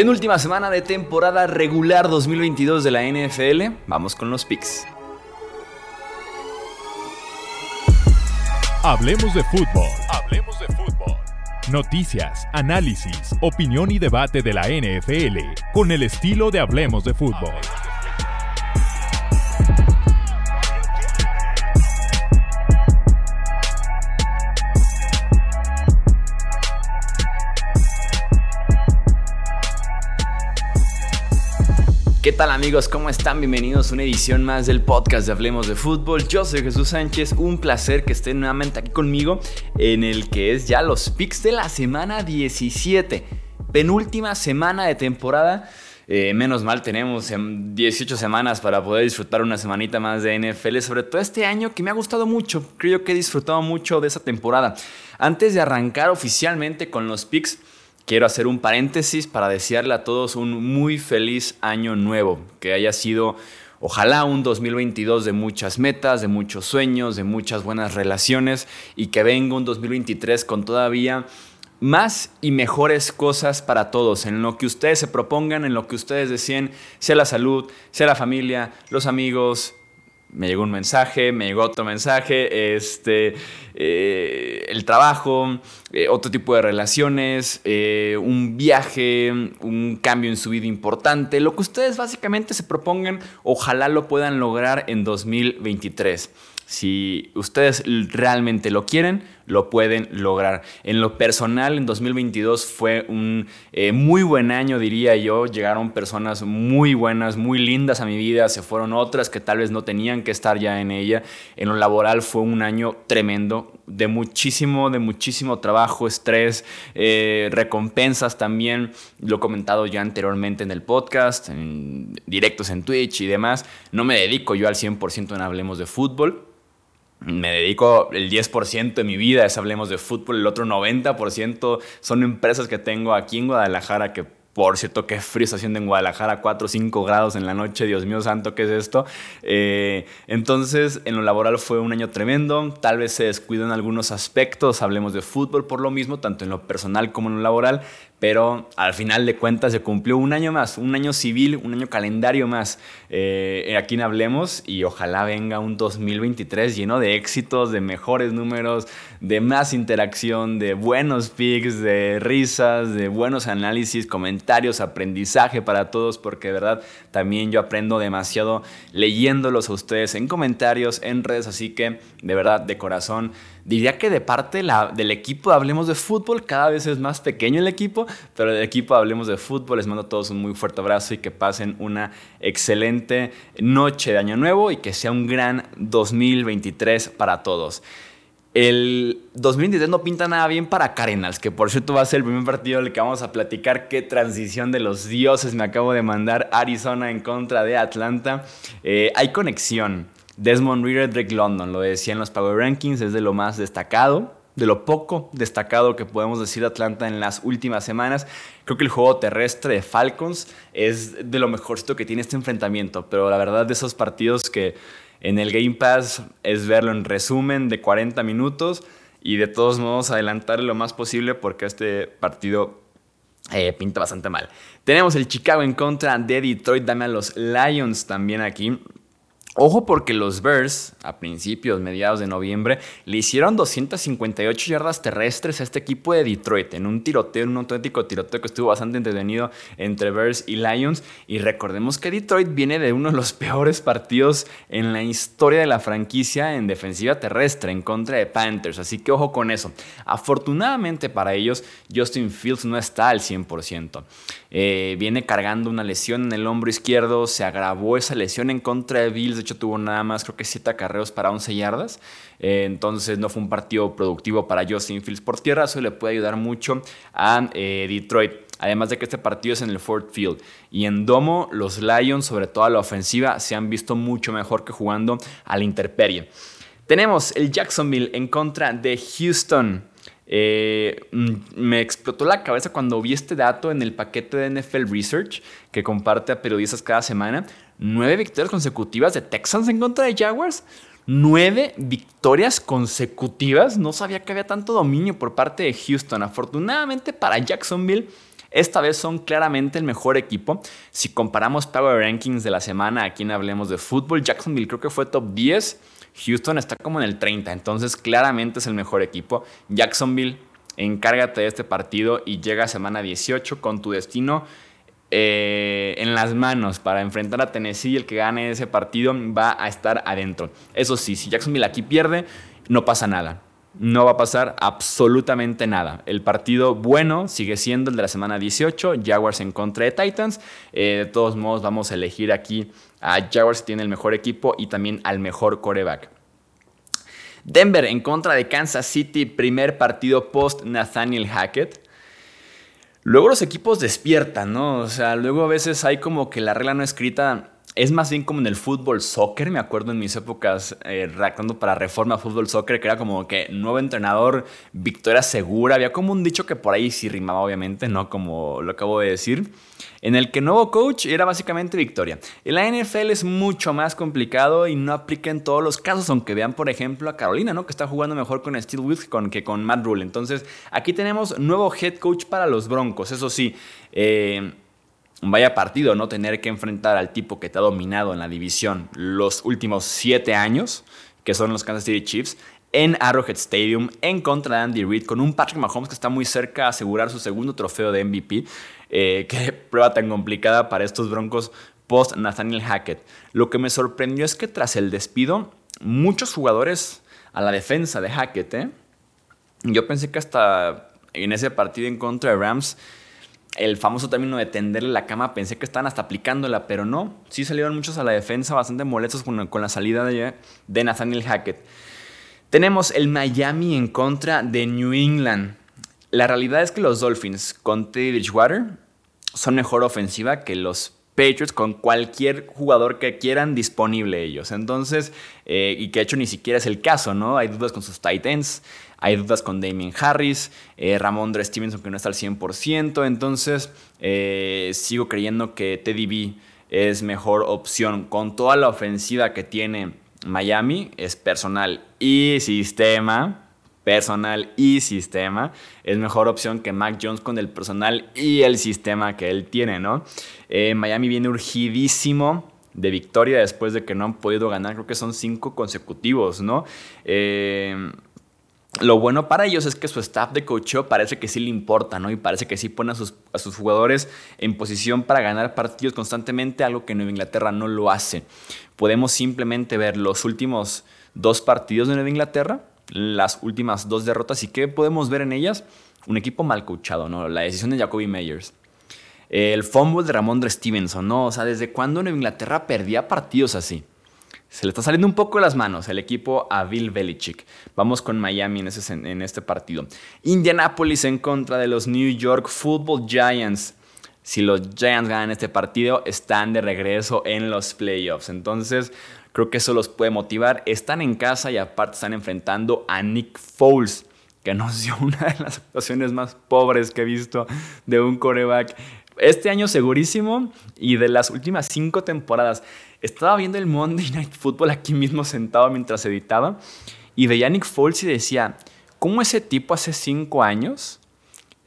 Penúltima semana de temporada regular 2022 de la NFL. Vamos con los picks. Hablemos de fútbol. Hablemos de fútbol. Noticias, análisis, opinión y debate de la NFL con el estilo de Hablemos de fútbol. Tal amigos? ¿Cómo están? Bienvenidos a una edición más del podcast de Hablemos de Fútbol. Yo soy Jesús Sánchez, un placer que estén nuevamente aquí conmigo en el que es ya los picks de la semana 17, penúltima semana de temporada. Eh, menos mal tenemos 18 semanas para poder disfrutar una semanita más de NFL, sobre todo este año que me ha gustado mucho. Creo que he disfrutado mucho de esa temporada. Antes de arrancar oficialmente con los picks, quiero hacer un paréntesis para desearle a todos un muy feliz año nuevo, que haya sido ojalá un 2022 de muchas metas, de muchos sueños, de muchas buenas relaciones y que venga un 2023 con todavía más y mejores cosas para todos, en lo que ustedes se propongan, en lo que ustedes deseen, sea la salud, sea la familia, los amigos, me llegó un mensaje, me llegó otro mensaje, este, eh, el trabajo, eh, otro tipo de relaciones, eh, un viaje, un cambio en su vida importante, lo que ustedes básicamente se propongan, ojalá lo puedan lograr en 2023. Si ustedes realmente lo quieren, lo pueden lograr. En lo personal, en 2022 fue un eh, muy buen año, diría yo. Llegaron personas muy buenas, muy lindas a mi vida. Se fueron otras que tal vez no tenían que estar ya en ella. En lo laboral fue un año tremendo, de muchísimo, de muchísimo trabajo, estrés, eh, recompensas también. Lo he comentado ya anteriormente en el podcast, en directos en Twitch y demás. No me dedico yo al 100% en Hablemos de Fútbol me dedico el 10% de mi vida, es hablemos de fútbol, el otro 90% son empresas que tengo aquí en Guadalajara que por cierto, qué frío está haciendo en Guadalajara, 4 o 5 grados en la noche, Dios mío santo, ¿qué es esto? Eh, entonces, en lo laboral fue un año tremendo, tal vez se descuidó en algunos aspectos, hablemos de fútbol por lo mismo, tanto en lo personal como en lo laboral, pero al final de cuentas se cumplió un año más, un año civil, un año calendario más. Eh, aquí en Hablemos y ojalá venga un 2023 lleno de éxitos, de mejores números, de más interacción, de buenos pics, de risas, de buenos análisis, comentarios, aprendizaje para todos, porque de verdad también yo aprendo demasiado leyéndolos a ustedes en comentarios, en redes, así que de verdad, de corazón Diría que de parte del equipo Hablemos de Fútbol, cada vez es más pequeño el equipo, pero del equipo Hablemos de Fútbol les mando a todos un muy fuerte abrazo y que pasen una excelente noche de Año Nuevo y que sea un gran 2023 para todos. El 2023 no pinta nada bien para Cardinals, que por cierto va a ser el primer partido del que vamos a platicar. Qué transición de los dioses me acabo de mandar Arizona en contra de Atlanta. Eh, hay conexión. Desmond Reader, Drake London, lo decía en los Power Rankings, es de lo más destacado, de lo poco destacado que podemos decir de Atlanta en las últimas semanas. Creo que el juego terrestre de Falcons es de lo mejorcito que tiene este enfrentamiento, pero la verdad de esos partidos que en el Game Pass es verlo en resumen de 40 minutos y de todos modos adelantar lo más posible porque este partido eh, pinta bastante mal. Tenemos el Chicago en contra de Detroit, dame a los Lions también aquí. Ojo porque los Bears, a principios, mediados de noviembre, le hicieron 258 yardas terrestres a este equipo de Detroit en un tiroteo, un auténtico tiroteo que estuvo bastante entretenido entre Bears y Lions. Y recordemos que Detroit viene de uno de los peores partidos en la historia de la franquicia en defensiva terrestre en contra de Panthers. Así que ojo con eso. Afortunadamente para ellos, Justin Fields no está al 100%. Eh, viene cargando una lesión en el hombro izquierdo, se agravó esa lesión en contra de Bills, tuvo nada más creo que 7 acarreos para 11 yardas, eh, entonces no fue un partido productivo para Justin Fields por tierra, eso le puede ayudar mucho a eh, Detroit. Además de que este partido es en el Ford Field. Y en Domo, los Lions, sobre todo a la ofensiva, se han visto mucho mejor que jugando a la Interperie. Tenemos el Jacksonville en contra de Houston. Eh, mm, me explotó la cabeza cuando vi este dato en el paquete de NFL Research que comparte a periodistas cada semana. Nueve victorias consecutivas de Texans en contra de Jaguars. Nueve victorias consecutivas. No sabía que había tanto dominio por parte de Houston. Afortunadamente para Jacksonville, Esta vez son claramente el mejor equipo. Si comparamos Power Rankings de la semana, aquí en Hablemos de Fútbol, Jacksonville creo que fue top 10, Houston está como en el 30, entonces claramente es el mejor equipo. Jacksonville, encárgate de este partido y llega semana 18 con tu destino eh, en las manos para enfrentar a Tennessee. El que gane ese partido va a estar adentro. Eso sí, si Jacksonville aquí pierde, no pasa nada. No va a pasar absolutamente nada. El partido bueno sigue siendo el de la semana 18, Jaguars en contra de Titans. Eh, de todos modos, vamos a elegir aquí a Jaguars, que tiene el mejor equipo y también al mejor coreback. Denver en contra de Kansas City, primer partido post Nathaniel Hackett. Luego los equipos despiertan, ¿no? O sea, luego a veces hay como que la regla no escrita es más bien como en el fútbol soccer, me acuerdo en mis épocas eh, redactando para Reforma Fútbol Soccer, que era como que nuevo entrenador, victoria segura, había como un dicho que por ahí sí rimaba obviamente, no como lo acabo de decir, en el que nuevo coach era básicamente victoria. En la NFL es mucho más complicado y no aplica en todos los casos, aunque vean por ejemplo a Carolina, ¿no? que está jugando mejor con Steve Wilkes que con Matt Rule. Entonces aquí tenemos nuevo head coach para los Broncos, eso sí. Eh, vaya partido, ¿no? Tener que enfrentar al tipo que te ha dominado en la división los últimos siete años, que son los Kansas City Chiefs, en Arrowhead Stadium, en contra de Andy Reid, con un Patrick Mahomes que está muy cerca de asegurar su segundo trofeo de MVP. Eh, qué prueba tan complicada para estos Broncos post Nathaniel Hackett. Lo que me sorprendió es que tras el despido, muchos jugadores a la defensa de Hackett, ¿eh? yo pensé que hasta en ese partido en contra de Rams el famoso término de tenderle la cama, pensé que estaban hasta aplicándola, pero no. Sí salieron muchos a la defensa bastante molestos con, la salida de, Nathaniel Hackett. Tenemos el Miami en contra de New England. La realidad es que los Dolphins con Teddy Bridgewater son mejor ofensiva que los Patriots con cualquier jugador que quieran disponible ellos. Entonces, eh, y que de hecho ni siquiera es el caso, ¿no? Hay dudas con sus Titans, hay dudas con Damien Harris, eh, Ramondre Stevenson que no está al 100%. Entonces, eh, sigo creyendo que Teddy B es mejor opción con toda la ofensiva que tiene Miami, es personal y sistema personal y sistema, es mejor opción que Mac Jones con el personal y el sistema que él tiene, ¿no? Eh, Miami viene urgidísimo de victoria después de que no han podido ganar, creo que son cinco consecutivos, ¿no? Eh, lo bueno para ellos es que su staff de coaching parece que sí le importa, ¿no? Y parece que sí pone a sus, a sus, jugadores en posición para ganar partidos constantemente, algo que Nueva Inglaterra no lo hace. Podemos simplemente ver los últimos dos partidos de Nueva Inglaterra las últimas dos derrotas y qué podemos ver en ellas? Un equipo mal coachado, ¿no? La decisión de Jacoby Meyers. El fumble de Ramondre Stevenson, ¿no? O sea, ¿desde cuándo Nueva Inglaterra perdía partidos así? Se le está saliendo un poco de las manos el equipo a Bill Belichick. Vamos con Miami en, ese, en este partido. Indianapolis en contra de los New York Football Giants. Si los Giants ganan este partido, están de regreso en los playoffs. Entonces, Creo que eso los puede motivar. Están en casa y aparte están enfrentando a Nick Foles, que nos dio una de las actuaciones más pobres que he visto de un coreback. Este año segurísimo y de las últimas cinco temporadas. Estaba viendo el Monday Night Football aquí mismo sentado mientras editaba y veía a Nick Foles y decía, ¿cómo ese tipo hace cinco años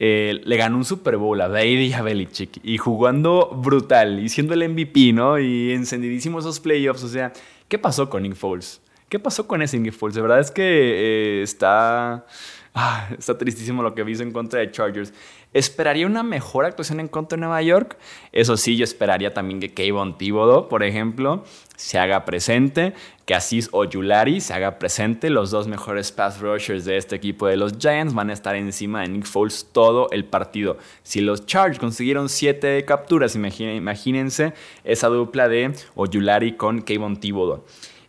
eh, le ganó un Super Bowl a Brady y a Belichick y jugando brutal y siendo el MVP, ¿no? Y encendidísimo esos playoffs, o sea, ¿Qué pasó con Nick Foles? ¿Qué pasó con ese Foles? De verdad es que eh, está, ah, está tristísimo lo que visto en contra de Chargers. Esperaría una mejor actuación en contra de Nueva York. Eso sí, yo esperaría también que Kayvon Thibodeau, por ejemplo, se haga presente, que Asís Yulari se haga presente. Los dos mejores pass rushers de este equipo de los Giants van a estar encima de Nick Foles todo el partido. Si los Chargers consiguieron 7 capturas, imagínense esa dupla de Oyulari con Kayvon Thibodeau.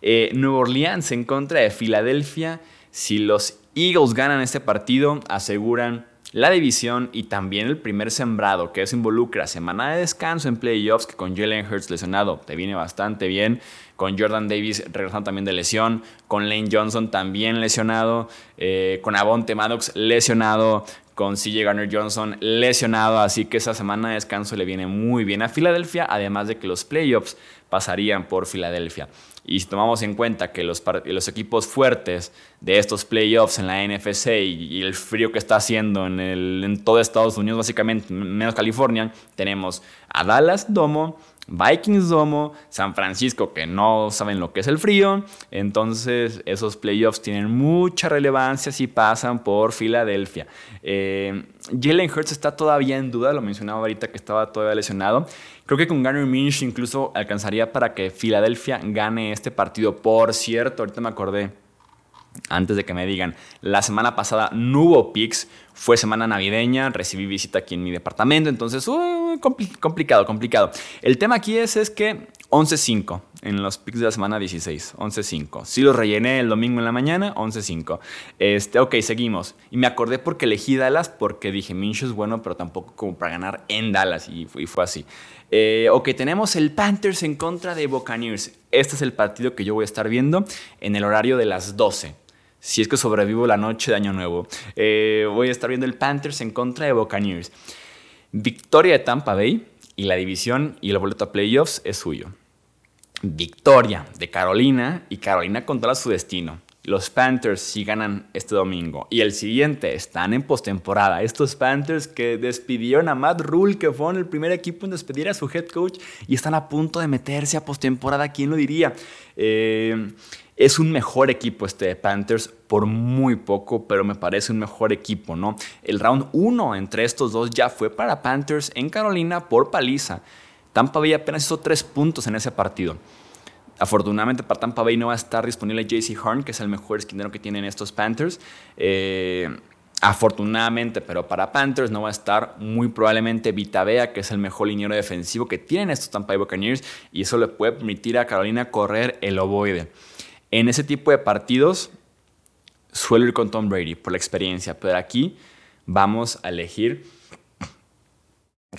Eh, Nueva Orleans en contra de Filadelfia. Si los Eagles ganan este partido, aseguran la división y también el primer sembrado, que eso involucra semana de descanso en playoffs, que con Jalen Hurts lesionado te viene bastante bien, con Jordan Davis regresando también de lesión, con Lane Johnson también lesionado, eh, con Avonte Maddox lesionado, con CJ Garner Johnson lesionado, así que esa semana de descanso le viene muy bien a Filadelfia, además de que los playoffs pasarían por Filadelfia. Y si tomamos en cuenta que los, equipos fuertes de estos playoffs en la NFC y, el frío que está haciendo en, el, en todo Estados Unidos, básicamente, menos California, tenemos a Dallas Domo, Vikings Domo, San Francisco, que no saben lo que es el frío. Entonces, esos playoffs tienen mucha relevancia si pasan por Filadelfia. Eh, Jalen Hurts está todavía en duda, lo mencionaba ahorita que estaba todavía lesionado. Creo que con Garner Minshew incluso alcanzaría para que Filadelfia gane este partido. Por cierto, ahorita me acordé antes de que me digan, la semana pasada no hubo picks, fue semana navideña, recibí visita aquí en mi departamento, entonces, uh, complicado, complicado. El tema aquí es, es que 11-5 en los picks de la semana 16, 11-5. Si los rellené el domingo en la mañana, 11-5. Este, ok, seguimos. Y me acordé porque elegí Dallas porque dije, Minshew es bueno, pero tampoco como para ganar en Dallas, y fue así. Eh, ok, tenemos el Panthers en contra de Buccaneers. Este es el partido que yo voy a estar viendo en el horario de las 12 si es que sobrevivo la noche de Año Nuevo. Eh, voy a estar viendo el Panthers en contra de Buccaneers. Victoria de Tampa Bay y la división y el boleto a playoffs es suyo. Victoria de Carolina y Carolina controla su destino. Los Panthers sí ganan este domingo. Y el siguiente están en postemporada. Estos Panthers que despidieron a Matt Rule, que fueron el primer equipo en despedir a su head coach y están a punto de meterse a postemporada. ¿Quién lo diría? Eh, es un mejor equipo este de Panthers por muy poco, pero me parece un mejor equipo, ¿no? El round 1 entre estos dos ya fue para Panthers en Carolina por paliza. Tampa Bay apenas hizo tres puntos en ese partido. Afortunadamente para Tampa Bay no va a estar disponible JC Horn, que es el mejor esquinero que tienen estos Panthers. Eh, afortunadamente, pero para Panthers no va a estar muy probablemente Vita Vea, que es el mejor liniero defensivo que tienen estos Tampa Bay Buccaneers, y eso le puede permitir a Carolina correr el ovoide. En ese tipo de partidos suelo ir con Tom Brady por la experiencia, pero aquí vamos a elegir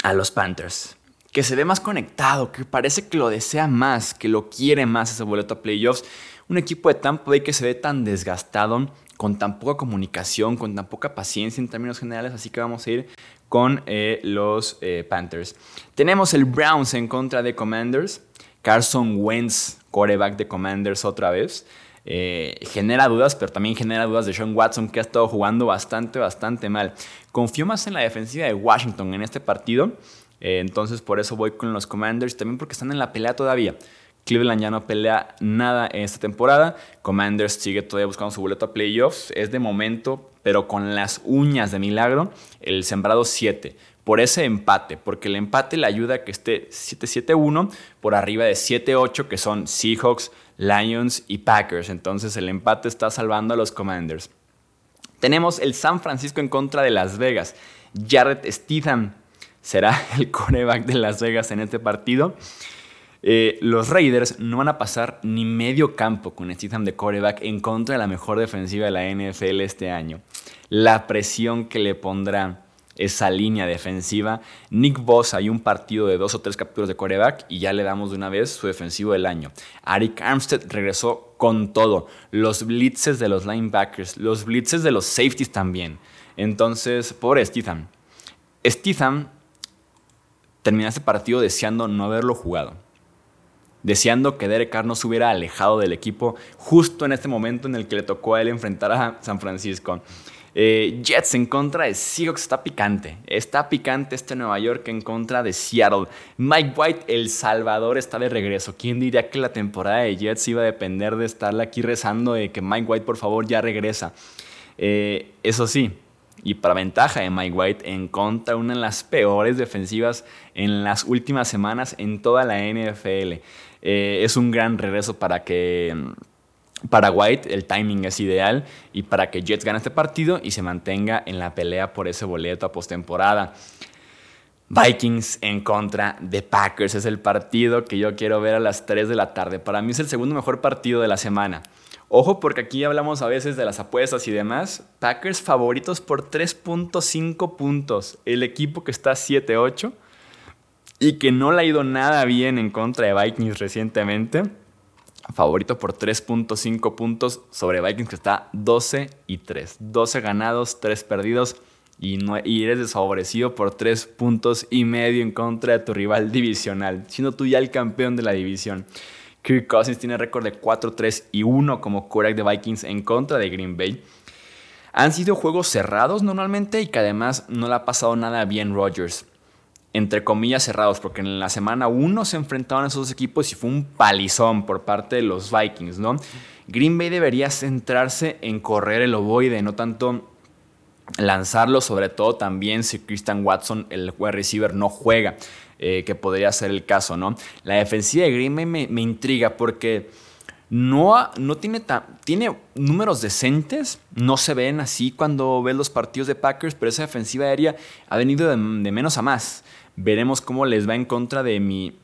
a los Panthers, que se ve más conectado, que parece que lo desea más, que lo quiere más ese boleto a playoffs. Un equipo de Tampa Bay que se ve tan desgastado, con tan poca comunicación, con tan poca paciencia en términos generales, así que vamos a ir con eh, los eh, Panthers. Tenemos el Browns en contra de Commanders. Carson Wentz, coreback de Commanders otra vez. Eh, genera dudas, pero también genera dudas de Sean Watson, que ha estado jugando bastante, bastante mal. Confío más en la defensiva de Washington en este partido, eh, entonces por eso voy con los Commanders, también porque están en la pelea todavía. Cleveland ya no pelea nada en esta temporada. Commanders sigue todavía buscando su boleto a playoffs. Es de momento, pero con las uñas de milagro, el sembrado 7 por ese empate, porque el empate le ayuda a que esté 7-7-1 por arriba de 7-8 que son Seahawks, Lions y Packers. Entonces el empate está salvando a los Commanders. Tenemos el San Francisco en contra de Las Vegas. Jared Stephen será el coreback de Las Vegas en este partido. Eh, los Raiders no van a pasar ni medio campo con Stephen de coreback en contra de la mejor defensiva de la NFL este año. La presión que le pondrá esa línea defensiva. Nick Boss hay un partido de dos o tres capturas de coreback y ya le damos de una vez su defensivo del año. Arik Armstead regresó con todo. Los blitzes de los linebackers, los blitzes de los safeties también. Entonces, pobre Stephen. Stephen terminó este partido deseando no haberlo jugado. Deseando que Derek Carr no se hubiera alejado del equipo justo en este momento en el que le tocó a él enfrentar a San Francisco. Eh, Jets en contra de Seahawks está picante. Está picante este Nueva York en contra de Seattle. Mike White, El Salvador, está de regreso. ¿Quién diría que la temporada de Jets iba a depender de estarle aquí rezando de que Mike White, por favor, ya regresa? Eh, eso sí, y para ventaja de Mike White en contra de una de las peores defensivas en las últimas semanas en toda la NFL. Eh, es un gran regreso para que para White el timing es ideal y para que Jets gane este partido y se mantenga en la pelea por ese boleto a postemporada. Vikings en contra de Packers es el partido que yo quiero ver a las 3 de la tarde. Para mí es el segundo mejor partido de la semana. Ojo porque aquí hablamos a veces de las apuestas y demás. Packers favoritos por 3.5 puntos. El equipo que está 7-8 y que no le ha ido nada bien en contra de Vikings recientemente favorito por 3.5 puntos sobre Vikings que está 12 y 3. 12 ganados, 3 perdidos. y, no, y eres desfavorecido por tres puntos y medio en contra de tu rival divisional, siendo tú ya el campeón de la división. Kirk Cousins tiene récord de 4-3 y 1 como quarterback de Vikings en contra de Green Bay. Han sido juegos cerrados normalmente y que además no le ha pasado nada bien Rodgers. Entre comillas cerrados, porque en la semana 1 se enfrentaron a esos dos equipos y fue un palizón por parte de los Vikings, ¿no? Green Bay debería centrarse en correr el ovoide, no tanto lanzarlo, sobre todo también si Christian Watson, el wide receiver, no juega, eh, que podría ser el caso, ¿no? La defensiva de Green Bay me, intriga porque no, no tiene, tiene números decentes, no se ven así cuando ves los partidos de Packers, pero esa defensiva aérea ha venido de menos a más. Veremos cómo les va en contra de mi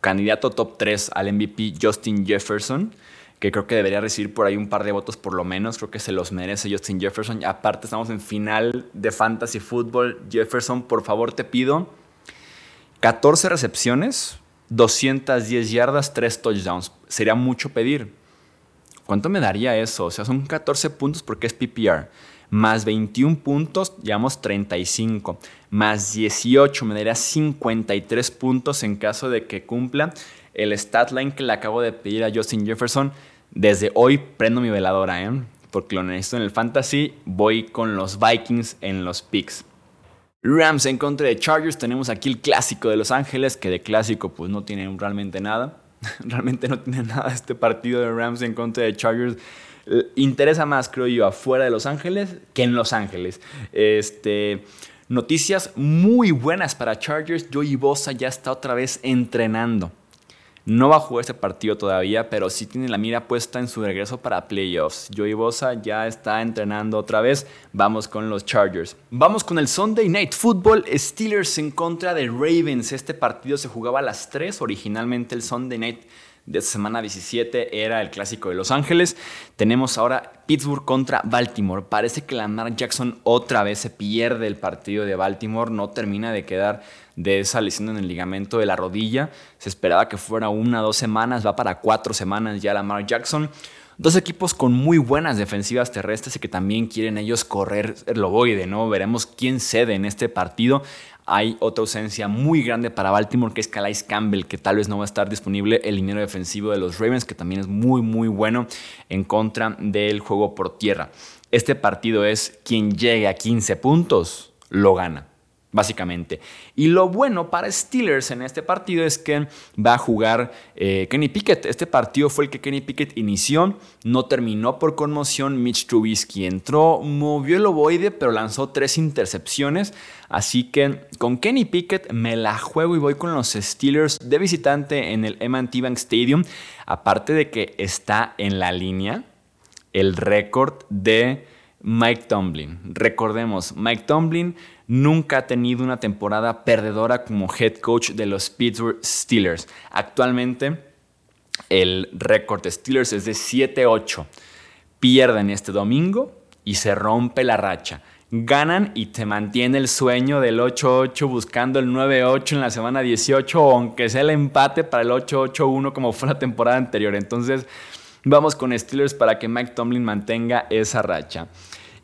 candidato top 3 al MVP, Justin Jefferson que creo que debería recibir por ahí un par de votos por lo menos. Creo que se los merece Justin Jefferson. Aparte, estamos en final de Fantasy Football. Jefferson, por favor, te pido 14 recepciones, 210 yardas, 3 touchdowns. Sería mucho pedir. ¿Cuánto me daría eso? O sea, son 14 puntos porque es PPR. Más 21 puntos, llevamos 35. Más 18 me daría 53 puntos en caso de que cumpla el stat line que le acabo de pedir a Justin Jefferson. Desde hoy prendo mi veladora, ¿eh? porque lo necesito en el fantasy. Voy con los Vikings en los picks. Rams en contra de Chargers. Tenemos aquí el clásico de Los Ángeles, que de clásico pues no tiene realmente nada. realmente no tiene nada este partido de Rams en contra de Chargers. Eh, interesa más, creo yo, afuera de Los Ángeles que en Los Ángeles. Este, noticias muy buenas para Chargers. Joey Bosa ya está otra vez entrenando. No va a jugar este partido todavía, pero sí tiene la mira puesta en su regreso para playoffs. Joey Bosa ya está entrenando otra vez. Vamos con los Chargers. Vamos con el Sunday Night Football. Steelers en contra de Ravens. Este partido se jugaba a las 3. Originalmente el Sunday Night de semana 17 era el clásico de Los Ángeles. Tenemos ahora Pittsburgh contra Baltimore. Parece que Lamar Jackson otra vez se pierde el partido de Baltimore. No termina de quedar de esa lesión en el ligamento de la rodilla. Se esperaba que fuera una o dos semanas, va para cuatro semanas ya Lamar Jackson. Dos equipos con muy buenas defensivas terrestres y que también quieren ellos correr el loboide, ¿no? Veremos quién cede en este partido. Hay otra ausencia muy grande para Baltimore, que es Calais Campbell, que tal vez no va a estar disponible. El dinero defensivo de los Ravens, que también es muy, muy bueno en contra del juego por tierra. Este partido es quien llegue a 15 puntos, lo gana básicamente. Y lo bueno para Steelers en este partido es que va a jugar eh, Kenny Pickett. Este partido fue el que Kenny Pickett inició, no terminó por conmoción. Mitch Trubisky entró, movió el ovoide, pero lanzó tres intercepciones. Así que con Kenny Pickett me la juego y voy con los Steelers de visitante en el M&T Bank Stadium. Aparte de que está en la línea el récord de Mike Tomlin. Recordemos, Mike Tomlin nunca ha tenido una temporada perdedora como head coach de los Pittsburgh Steelers. Actualmente el récord de Steelers es de 7-8. Pierden este domingo y se rompe la racha. Ganan y te mantiene el sueño del 8-8 buscando el 9-8 en la semana 18, aunque sea el empate para el 8-8-1 como fue la temporada anterior. Entonces, vamos con Steelers para que Mike Tomlin mantenga esa racha.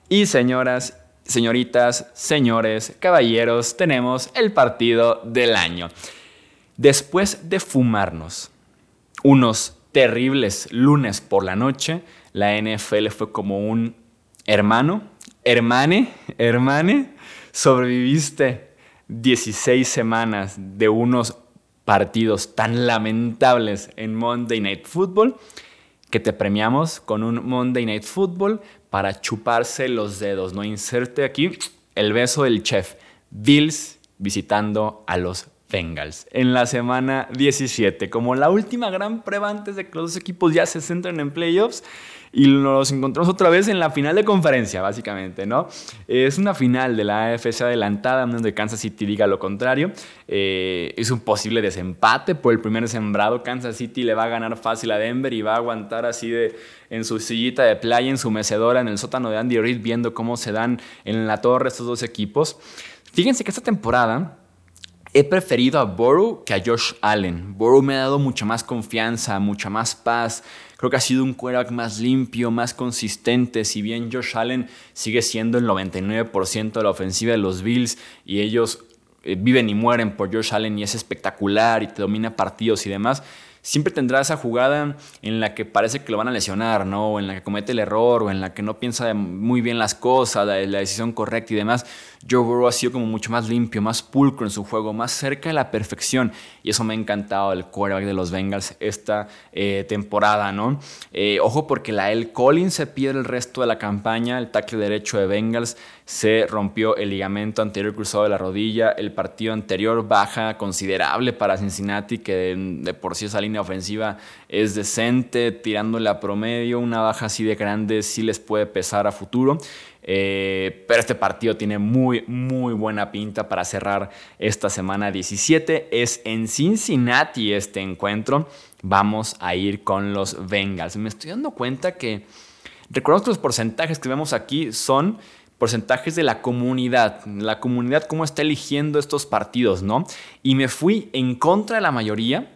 Y señoras señoritas, señores, caballeros, tenemos el partido del año. Después de fumarnos unos terribles lunes por la noche, la NFL fue como un hermano, hermane, hermane, sobreviviste 16 semanas de unos partidos tan lamentables en Monday Night Football que te premiamos con un Monday Night Football para chuparse los dedos, ¿no? Inserte aquí el beso del chef. Bills visitando a los Bengals en la semana 17, como la última gran prueba antes de que los dos equipos ya se centren en playoffs y nos encontramos otra vez en la final de conferencia, básicamente, ¿no? Es una final de la AFC adelantada, donde Kansas City diga lo contrario. Eh, es un posible desempate por el primer sembrado. Kansas City le va a ganar fácil a Denver y va a aguantar así de en su sillita de playa, en su mecedora, en el sótano de Andy Reid, viendo cómo se dan en la torre estos dos equipos. Fíjense que esta temporada He preferido a Burrow que a Josh Allen. Burrow me ha dado mucha más confianza, mucha más paz. Creo que ha sido un quarterback más limpio, más consistente. Si bien Josh Allen sigue siendo el 99% de la ofensiva de los Bills y ellos eh, viven y mueren por Josh Allen y es espectacular y te domina partidos y demás siempre tendrá esa jugada en la que parece que lo van a lesionar, ¿no? O en la que comete el error, o en la que no piensa muy bien las cosas, la decisión correcta y demás. Joe Burrow ha sido como mucho más limpio, más pulcro en su juego, más cerca de la perfección. Y eso me ha encantado del quarterback de los Bengals esta eh, temporada, ¿no? Eh, ojo porque la El Collins se pierde el resto de la campaña, el tackle derecho de Bengals se rompió el ligamento anterior cruzado de la rodilla, el partido anterior baja considerable para Cincinnati, que de, por sí esa línea ofensiva es decente, tirándole a promedio, una baja así de grande sí les puede pesar a futuro. Eh, pero este partido tiene muy, muy buena pinta para cerrar esta semana 17. Es en Cincinnati este encuentro. Vamos a ir con los Bengals. Me estoy dando cuenta que... Recuerdo que los porcentajes que vemos aquí son porcentajes de la comunidad, la comunidad cómo está eligiendo estos partidos, ¿no? Y me fui en contra de la mayoría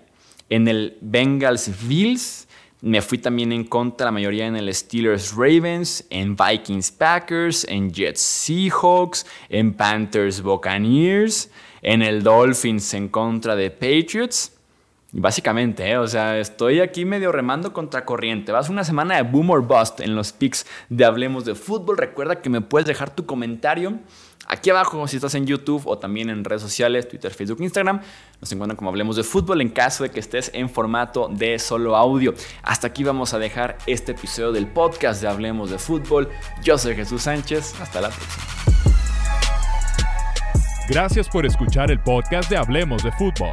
en el Bengals Bills, me fui también en contra la mayoría en el Steelers Ravens, en Vikings Packers, en Jets Seahawks, en Panthers Buccaneers, en el Dolphins en contra de Patriots. Básicamente, ¿eh? o sea, estoy aquí medio remando contra corriente. Vas una semana de boom or bust en los picks de Hablemos de Fútbol. Recuerda que me puedes dejar tu comentario aquí abajo si estás en YouTube o también en redes sociales, Twitter, Facebook, Instagram. Nos encuentran como Hablemos de Fútbol en caso de que estés en formato de solo audio. Hasta aquí vamos a dejar este episodio del podcast de Hablemos de Fútbol. Yo soy Jesús Sánchez. Hasta la próxima. Gracias por escuchar el podcast de Hablemos de Fútbol.